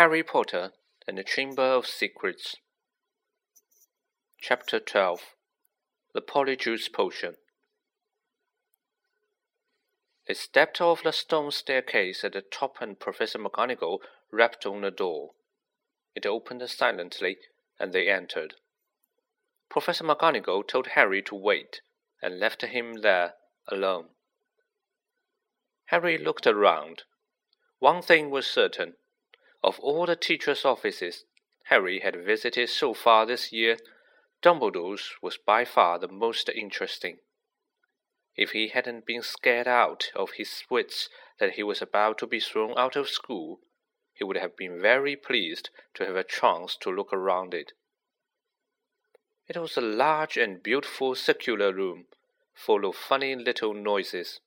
Harry Potter and the Chamber of Secrets. Chapter 12 The Polyjuice Potion. They stepped off the stone staircase at the top, and Professor McGonagall rapped on the door. It opened silently, and they entered. Professor McGonagall told Harry to wait, and left him there alone. Harry looked around. One thing was certain of all the teachers' offices Harry had visited so far this year, Dumbledore's was by far the most interesting. If he hadn't been scared out of his wits that he was about to be thrown out of school, he would have been very pleased to have a chance to look around it. It was a large and beautiful circular room, full of funny little noises.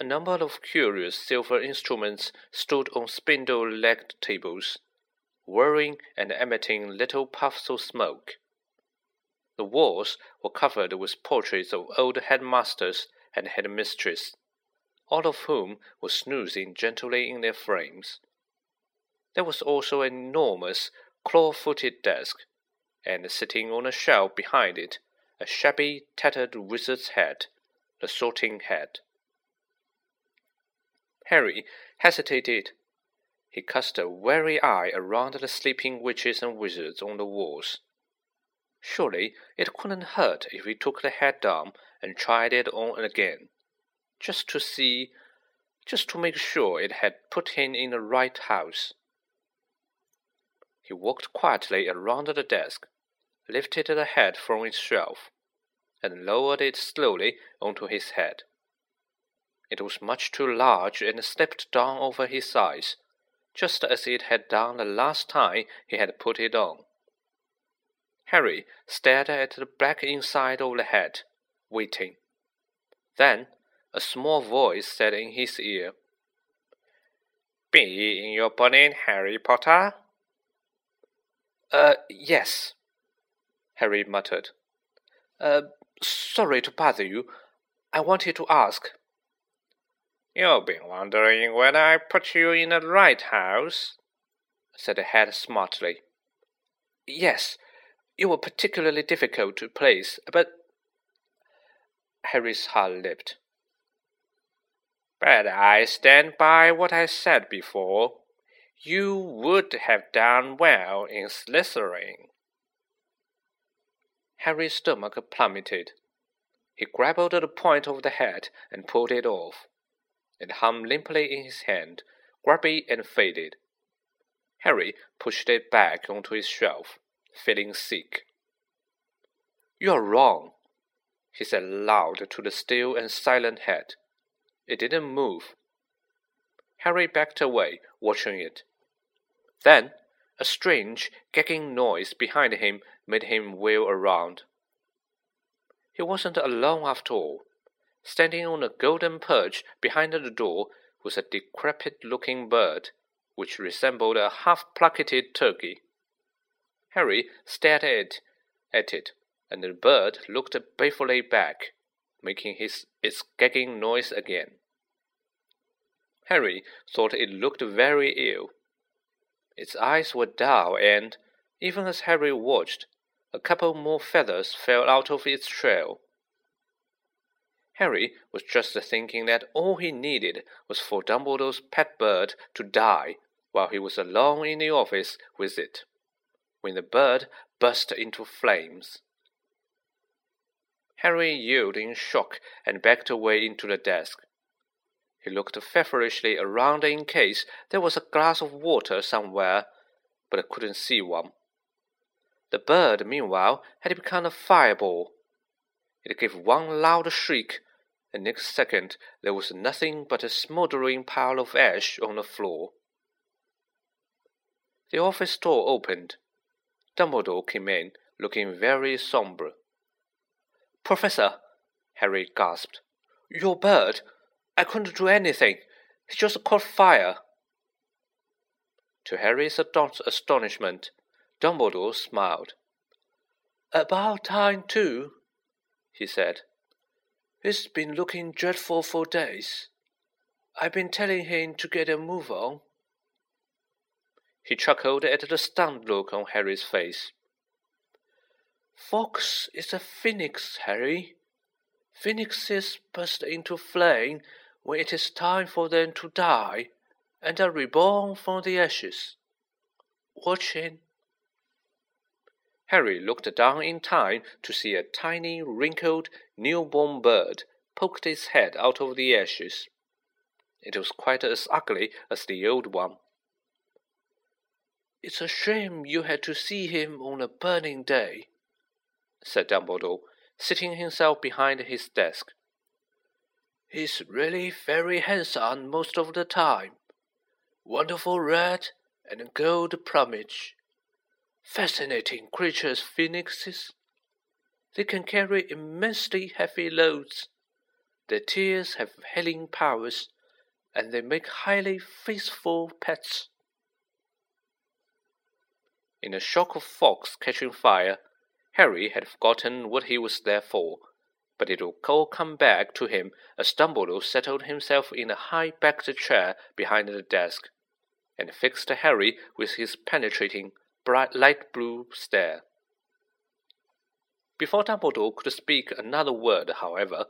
A number of curious silver instruments stood on spindle legged tables, whirring and emitting little puffs of smoke. The walls were covered with portraits of old headmasters and headmistresses, all of whom were snoozing gently in their frames. There was also an enormous claw footed desk, and sitting on a shelf behind it, a shabby, tattered wizard's hat, the sorting hat. Harry hesitated. He cast a wary eye around the sleeping witches and wizards on the walls. Surely it couldn't hurt if he took the head down and tried it on again, just to see, just to make sure it had put him in the right house. He walked quietly around the desk, lifted the head from its shelf, and lowered it slowly onto his head. It was much too large and slipped down over his eyes, just as it had done the last time he had put it on. Harry stared at the black inside of the hat, waiting. Then a small voice said in his ear, Bee in your bonnet, Harry Potter? Uh, yes, Harry muttered. Uh, sorry to bother you. I wanted to ask. You've been wondering whether I put you in the right house? said the head smartly. Yes, you were particularly difficult to place, but. Harry's heart leaped. But I stand by what I said before. You would have done well in Slytherin. Harry's stomach plummeted. He grappled at the point of the hat and pulled it off. It hung limply in his hand, grubby and faded. Harry pushed it back onto his shelf, feeling sick. You're wrong, he said loud to the still and silent head. It didn't move. Harry backed away, watching it. Then a strange, gagging noise behind him made him wheel around. He wasn't alone after all. Standing on a golden perch behind the door was a decrepit looking bird, which resembled a half plucked turkey. Harry stared at, at it, and the bird looked balefully back, making his, its gagging noise again. Harry thought it looked very ill. Its eyes were dull, and, even as Harry watched, a couple more feathers fell out of its shell. Harry was just thinking that all he needed was for Dumbledore's pet bird to die while he was alone in the office with it, when the bird burst into flames. Harry yelled in shock and backed away into the desk. He looked feverishly around in case there was a glass of water somewhere, but couldn't see one. The bird, meanwhile, had become a fireball. It gave one loud shriek and next second there was nothing but a smoldering pile of ash on the floor. The office door opened. Dumbledore came in, looking very sombre. Professor, Harry gasped. Your bird! I couldn't do anything. It just caught fire. To Harry's astonishment, Dumbledore smiled. About time, too, he said. He's been looking dreadful for days. I've been telling him to get a move on. He chuckled at the stunned look on Harry's face. Fawkes is a phoenix, Harry. Phoenixes burst into flame when it is time for them to die, and are reborn from the ashes. Watch him. Harry looked down in time to see a tiny, wrinkled, newborn bird poked its head out of the ashes. It was quite as ugly as the old one. It's a shame you had to see him on a burning day, said Dumbledore, sitting himself behind his desk. He's really very handsome most of the time. Wonderful red and gold plumage. Fascinating creatures, phoenixes. They can carry immensely heavy loads. Their tears have healing powers, and they make highly faithful pets. In a shock of Fawkes catching fire, Harry had forgotten what he was there for, but it would all come back to him as Dumbledore settled himself in a high-backed chair behind the desk, and fixed Harry with his penetrating, bright light blue stare. Before Dumbledore could speak another word, however,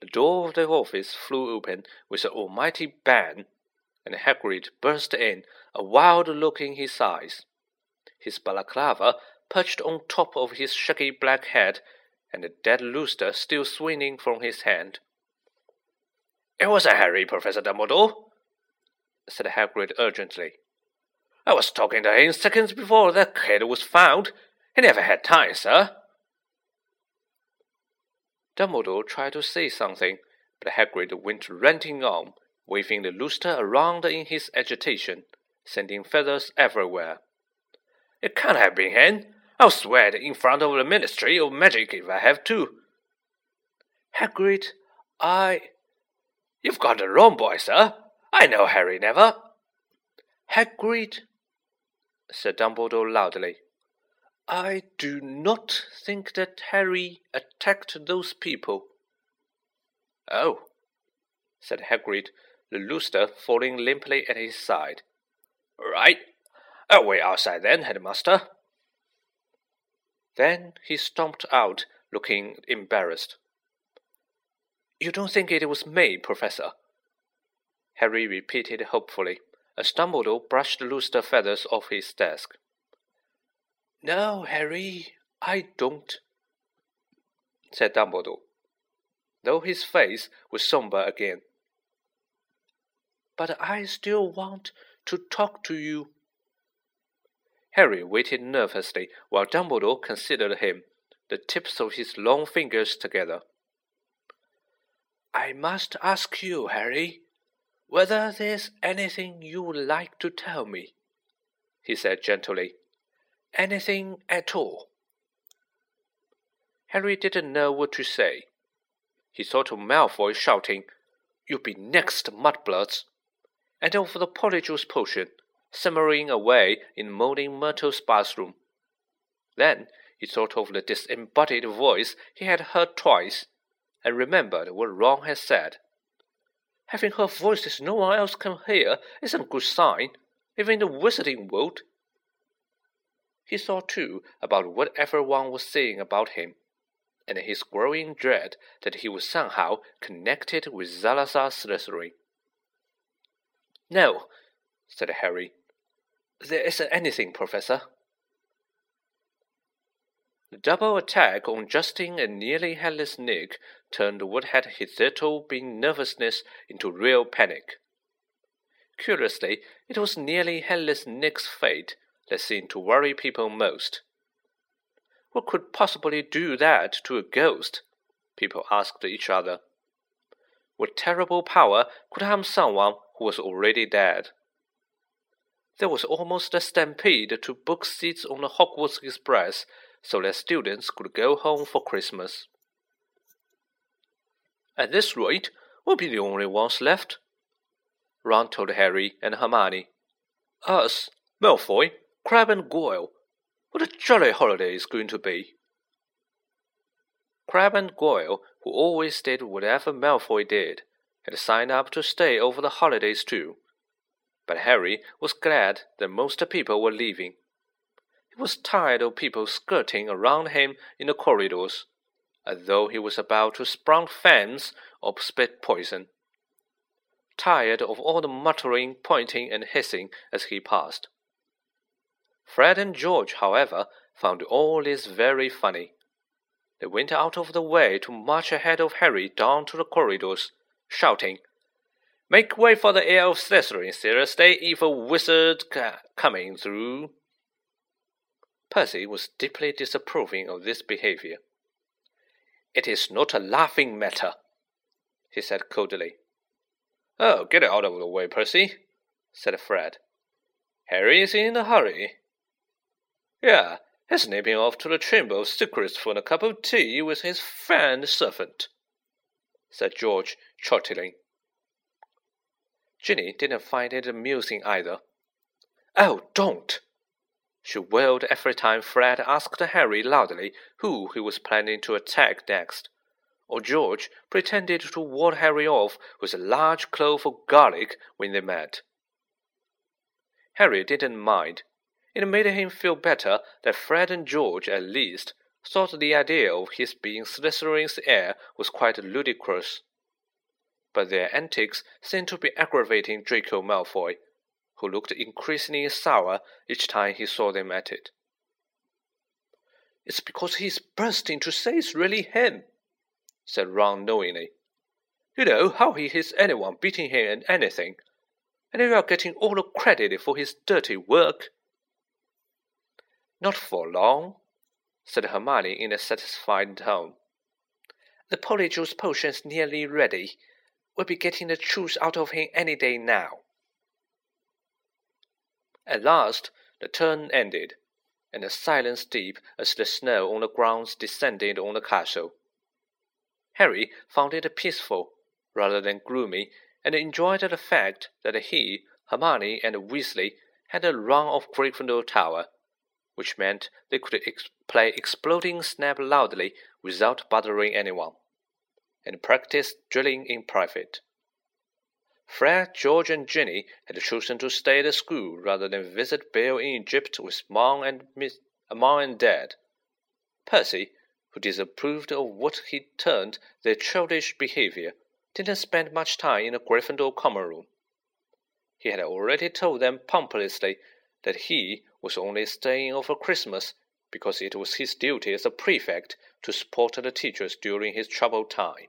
the door of the office flew open with an almighty bang, and Hagrid burst in, a wild look in his eyes. His balaclava perched on top of his shaggy black head, and the dead lustre still swinging from his hand. It was a Harry, Professor Dumbledore, said Hagrid urgently. I was talking to him seconds before that kid was found. He never had time, sir. Dumbledore tried to say something, but Hagrid went ranting on, waving the lustre around in his agitation, sending feathers everywhere. It can't have been him. I'll swear it in front of the Ministry of Magic if I have to. Hagrid, I. You've got the wrong boy, sir. I know Harry never. Hagrid, said Dumbledore loudly. I do not think that Harry attacked those people. Oh, said Hagrid, the lustre falling limply at his side. Right. Wait outside then, headmaster. Then he stomped out, looking embarrassed. You don't think it was me, Professor? Harry repeated hopefully, as Dumbledore brushed the lustre feathers off his desk. No, Harry, I don't, said Dumbledore, though his face was sombre again. But I still want to talk to you. Harry waited nervously while Dumbledore considered him, the tips of his long fingers together. I must ask you, Harry, whether there's anything you would like to tell me, he said gently. Anything at all. Harry didn't know what to say. He thought of Malfoy shouting, You'll be next, mudbloods, and of the Polyjuice potion simmering away in moaning Myrtle's bathroom. Then he thought of the disembodied voice he had heard twice, and remembered what Ron had said. Having heard voices no one else can hear isn't a good sign, even in the wizarding world. He thought too about what everyone was saying about him, and his growing dread that he was somehow connected with Salazar Slytherin. No, said Harry, there isn't anything, Professor. The double attack on Justin and nearly headless Nick turned what had hitherto been nervousness into real panic. Curiously, it was nearly headless Nick's fate that seemed to worry people most. What could possibly do that to a ghost? People asked each other. What terrible power could harm someone who was already dead? There was almost a stampede to book seats on the Hogwarts Express so that students could go home for Christmas. At this rate, we'll be the only ones left, Ron told Harry and Hermione. Us, Malfoy, Crabbe and Goyle. What a jolly holiday it's going to be. Crabbe and Goyle, who always did whatever Malfoy did, had signed up to stay over the holidays too. but Harry was glad that most people were leaving. He was tired of people skirting around him in the corridors, as though he was about to sprout fangs or spit poison. Tired of all the muttering, pointing, and hissing as he passed. Fred and George, however, found all this very funny. They went out of the way to march ahead of Harry down to the corridors, shouting, Make way for the heir of Slytherin, seriously, evil wizard coming through. Percy was deeply disapproving of this behavior. It is not a laughing matter, he said coldly. Oh, get out of the way, Percy, said Fred. Harry is in a hurry. Yeah, he's sneaking off to the Chamber of Secrets for a cup of tea with his friend servant, said George, chortling. Ginny didn't find it amusing either. Oh, don't! She wailed every time Fred asked Harry loudly who he was planning to attack next, or George pretended to ward Harry off with a large clove of garlic when they met. Harry didn't mind. It made him feel better that Fred and George, at least, thought the idea of his being Slytherin's heir was quite ludicrous but their antics seemed to be aggravating Draco Malfoy, who looked increasingly sour each time he saw them at it. It's because he's bursting to say it's really him, said Ron knowingly. You know how he hits anyone beating him at anything, and you are getting all the credit for his dirty work. Not for long, said Hermione in a satisfied tone. The Polyjuice potion's nearly ready, We'll be getting the truth out of him any day now. At last, the turn ended, and the silence deep as the snow on the grounds descended on the castle. Harry found it peaceful rather than gloomy, and enjoyed the fact that he, Hermione, and Weasley had a run of Gryffindor Tower, which meant they could ex play Exploding Snap loudly without bothering anyone and practice drilling in private. Fred, George, and Ginny had chosen to stay at school rather than visit Bill in Egypt with Mom and Miss, uh, Mom and Dad. Percy, who disapproved of what he termed their childish behavior, didn't spend much time in the Gryffindor common room. He had already told them pompously that he was only staying over Christmas because it was his duty as a prefect to support the teachers during his troubled time.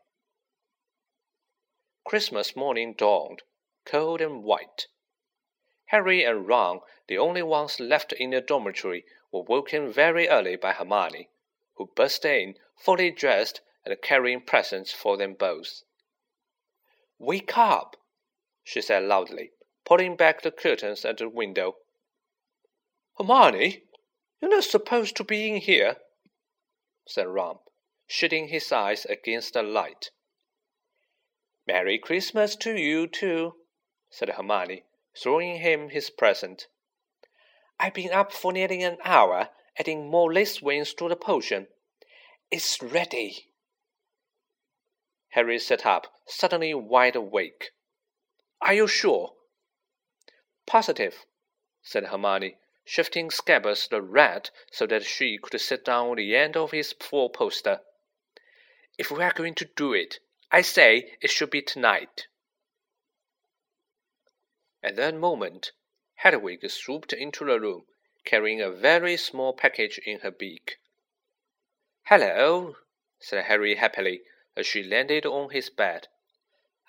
Christmas morning dawned, cold and white. Harry and Ron, the only ones left in the dormitory, were woken very early by Hermione, who burst in, fully dressed and carrying presents for them both. Wake up, she said loudly, pulling back the curtains at the window. Hermione, you're not supposed to be in here, said Ron, shutting his eyes against the light. Merry Christmas to you, too, said Hermione, throwing him his present. I've been up for nearly an hour, adding more lace wings to the potion. It's ready. Harry sat up, suddenly wide awake. Are you sure? Positive, said Hermione, shifting Scabbers the rat so that she could sit down on the end of his four poster. If we are going to do it, I say it should be tonight. At that moment, Hedwig swooped into the room, carrying a very small package in her beak. Hello, said Harry happily as she landed on his bed.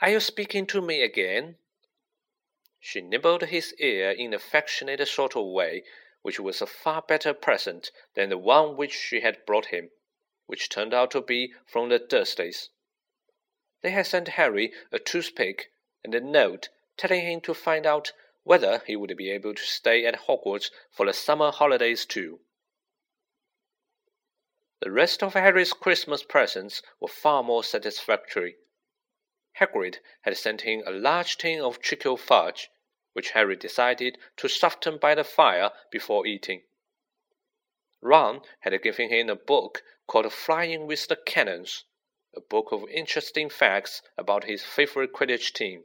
Are you speaking to me again? She nibbled his ear in an affectionate sort of way, which was a far better present than the one which she had brought him, which turned out to be from the Dursleys. They had sent Harry a toothpick and a note telling him to find out whether he would be able to stay at Hogwarts for the summer holidays too. The rest of Harry's Christmas presents were far more satisfactory. Hagrid had sent him a large tin of treacle fudge, which Harry decided to soften by the fire before eating. Ron had given him a book called Flying with the Cannons, a book of interesting facts about his favorite Quidditch team.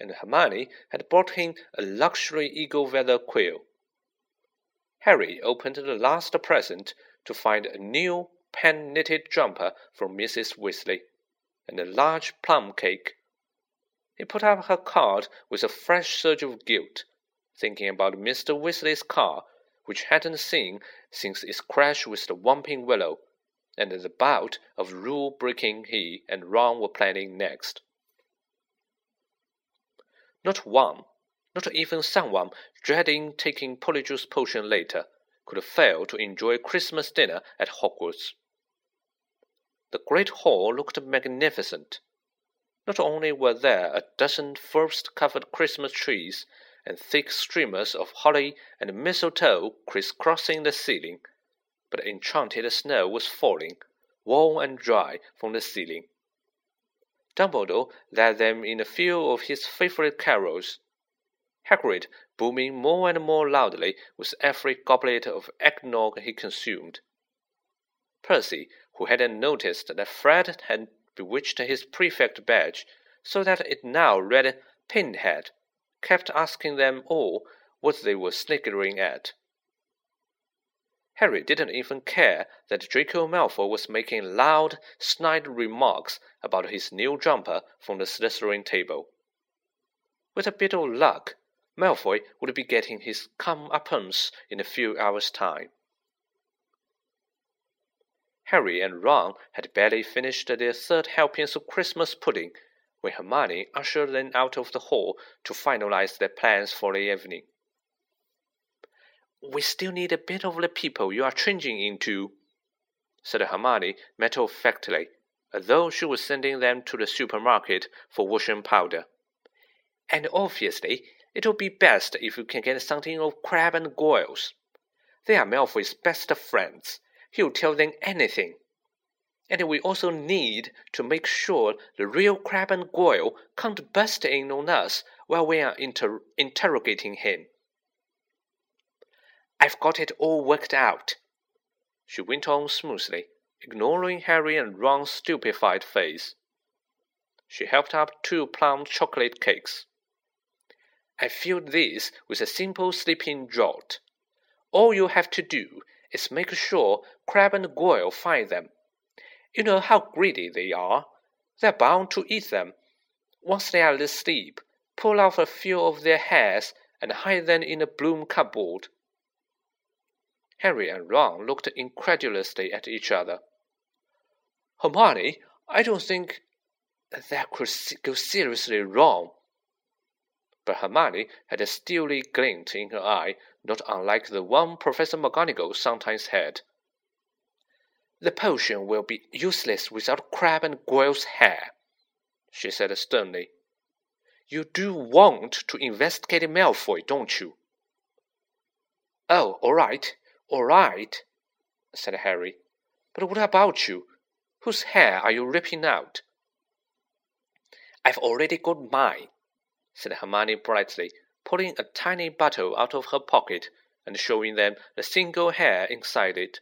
and Hermione had brought him a luxury eagle feather quill. Harry opened the last present to find a new pen knitted jumper from Mrs. Weasley, and a large plum cake. He put up her card with a fresh surge of guilt, thinking about Mr. Weasley's car, which hadn't seen since its crash with the Whomping Willow, and the bout of rule breaking he and Ron were planning next. Not one, not even someone dreading taking Polyjuice Potion later, could fail to enjoy Christmas dinner at Hogwarts. The great hall looked magnificent. Not only were there a dozen frost covered Christmas trees and thick streamers of holly and mistletoe crisscrossing the ceiling, but enchanted snow was falling, warm and dry, from the ceiling. Dumbledore led them in a few of his favorite carols. Hagrid booming more and more loudly with every goblet of eggnog he consumed. Percy who hadn't noticed that Fred had bewitched his prefect badge so that it now read Pinhead, kept asking them all what they were sniggering at. Harry didn't even care that Draco Malfoy was making loud, snide remarks about his new jumper from the Slytherin table. With a bit of luck, Malfoy would be getting his come-uppance in a few hours' time. Harry and Ron had barely finished their third helpings of Christmas pudding when Hermione ushered them out of the hall to finalize their plans for the evening. We still need a bit of the people you are changing into, said Hermione matter of factly, as though she was sending them to the supermarket for washing powder. And obviously, it'll be best if you can get something of Crabbe and Goyle's. They are Malfoy's best friends, he'll tell them anything. And we also need to make sure the real Crabbe and Goyle can't bust in on us while we are inter- interrogating him. I've got it all worked out, she went on smoothly, ignoring Harry and Ron's stupefied face. She helped up two plum chocolate cakes. I filled these with a simple sleeping draught. All you have to do is make sure Crabbe and Goyle find them. You know how greedy they are. They're bound to eat them. Once they are asleep, pull off a few of their hairs and hide them in a broom cupboard. Harry and Ron looked incredulously at each other. Hermione, I don't think that could go seriously wrong. But Hermione had a steely glint in her eye not unlike the one Professor McGonagall sometimes had. The potion will be useless without Crabbe and Goyle's hair, she said sternly. You do want to investigate Malfoy, don't you? Oh, all right, all right, said Harry. But what about you? Whose hair are you ripping out? I've already got mine, said Hermione brightly, pulling a tiny bottle out of her pocket and showing them the single hair inside it.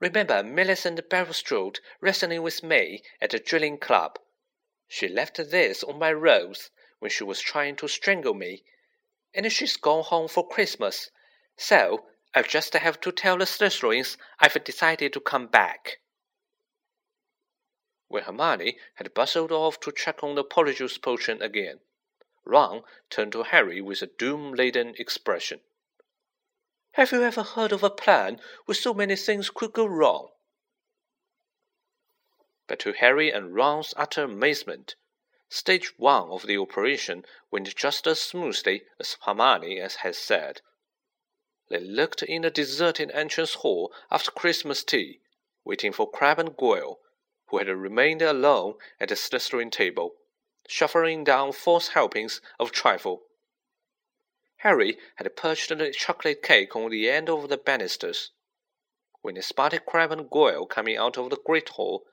Remember Millicent Bulstrode wrestling with me at the drilling club? She left this on my rose when she was trying to strangle me, and she's gone home for Christmas, so I'll just have to tell the Slytherins I've decided to come back. When Hermione had bustled off to check on the Polyjuice potion again, Ron turned to Harry with a doom laden expression. Have you ever heard of a plan where so many things could go wrong? But to Harry and Ron's utter amazement, stage one of the operation went just as smoothly as Hermione had said. They looked in the deserted entrance hall after Christmas tea, waiting for Crabbe and Goyle, who had remained alone at the Slytherin table shuffling down false helpings of trifle. Harry had perched the chocolate cake on the end of the banisters. When he spotted Crabbe and Goyle coming out of the great hall,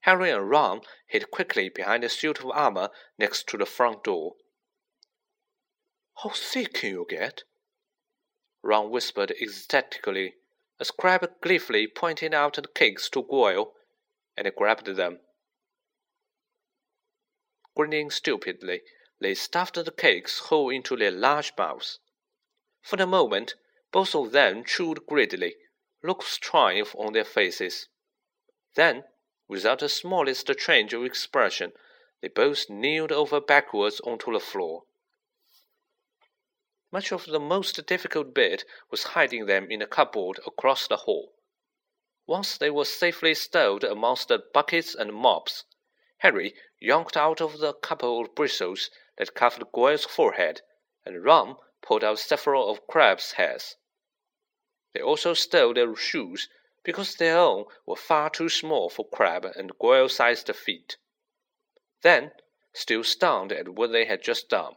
Harry and Ron hid quickly behind a suit of armor next to the front door. How thick can you get? Ron whispered ecstatically as Crabbe gleefully pointed out the cakes to Goyle, and grabbed them. Grinning stupidly, they stuffed the cakes whole into their large mouths. For the moment, both of them chewed greedily, looks of triumph on their faces. Then, without the smallest change of expression, they both kneeled over backwards onto the floor. Much of the most difficult bit was hiding them in a cupboard across the hall. Once they were safely stowed amongst the buckets and mops, Harry yanked out of the couple of bristles that covered Goyle's forehead, and Ron pulled out several of Crabbe's hairs. They also stole their shoes because their own were far too small for Crabbe and Goyle-sized feet. Then, still stunned at what they had just done,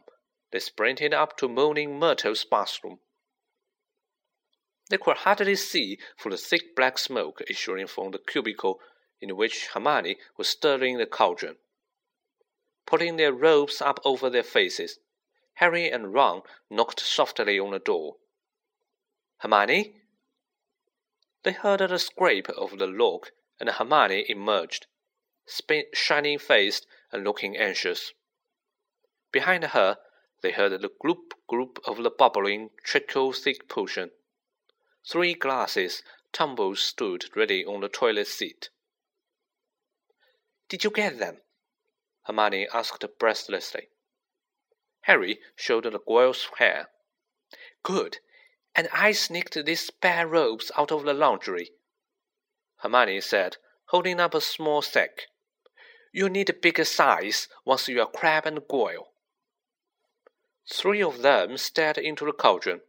they sprinted up to Moaning Myrtle's bathroom. They could hardly see for the thick black smoke issuing from the cubicle in which Hermione was stirring the cauldron. Putting their robes up over their faces, Harry and Ron knocked softly on the door. Hermione? They heard the scrape of the lock, and Hermione emerged, shining faced and looking anxious. Behind her, they heard the gloop gloop of the bubbling, trickle thick potion. Three glasses tumbles stood ready on the toilet seat. Did you get them? Hermione asked breathlessly. Harry showed the Goyle's hair. Good. And I sneaked these spare robes out of the laundry. Hermione said, holding up a small sack. You'll need a bigger size once you are Crabbe and Goyle. Three of them stared into the cauldron.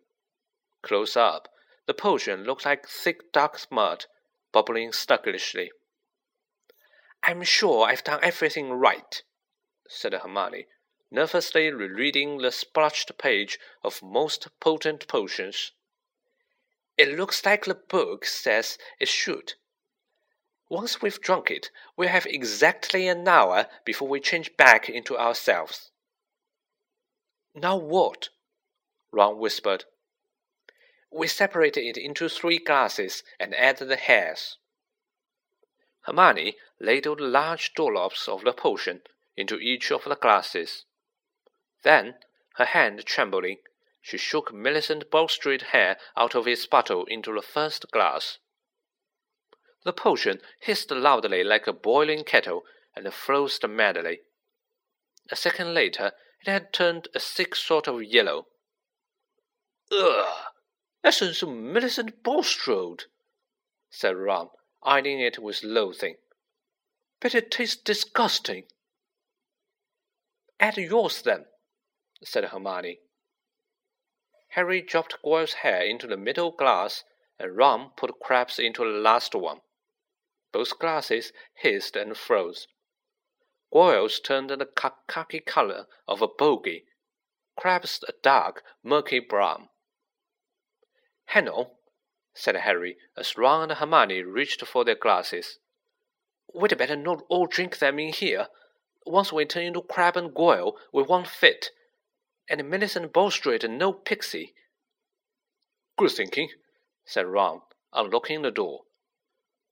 Close up, the potion looked like thick dark mud, bubbling sluggishly. I'm sure I've done everything right, said Hermione, nervously rereading the splotched page of most potent potions. It looks like the book says it should. Once we've drunk it, we'll have exactly an hour before we change back into ourselves. Now what? Ron whispered. We separate it into three glasses and add the hairs. Hermione ladled large dollops of the potion into each of the glasses. Then, her hand trembling, she shook Millicent Bulstrode's hair out of its bottle into the first glass. The potion hissed loudly like a boiling kettle and froze madly. A second later, it had turned a sick sort of yellow. Ugh! Essence of Millicent Bulstrode, said Ron, eyeing it with loathing. But it tastes disgusting. Add yours then, said Hermione. Harry dropped Goyle's hair into the middle glass, and Ron put Crabbe's into the last one. Both glasses hissed and froze. Goyle's turned the khaki color of a bogey, Crabbe's a dark, murky brown. Hang on, said Harry as Ron and Hermione reached for their glasses. We'd better not all drink them in here. Once we turn into Crabbe and Goyle, we won't fit. And Millicent Bulstrode no pixie. Good thinking, said Ron, unlocking the door.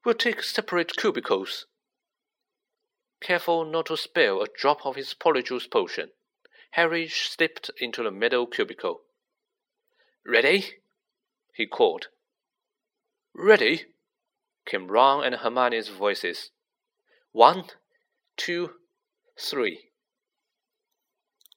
We'll take separate cubicles. Careful not to spill a drop of his polyjuice potion, Harry slipped into the middle cubicle. Ready? he called. Ready? came Ron and Hermione's voices. One, two, three.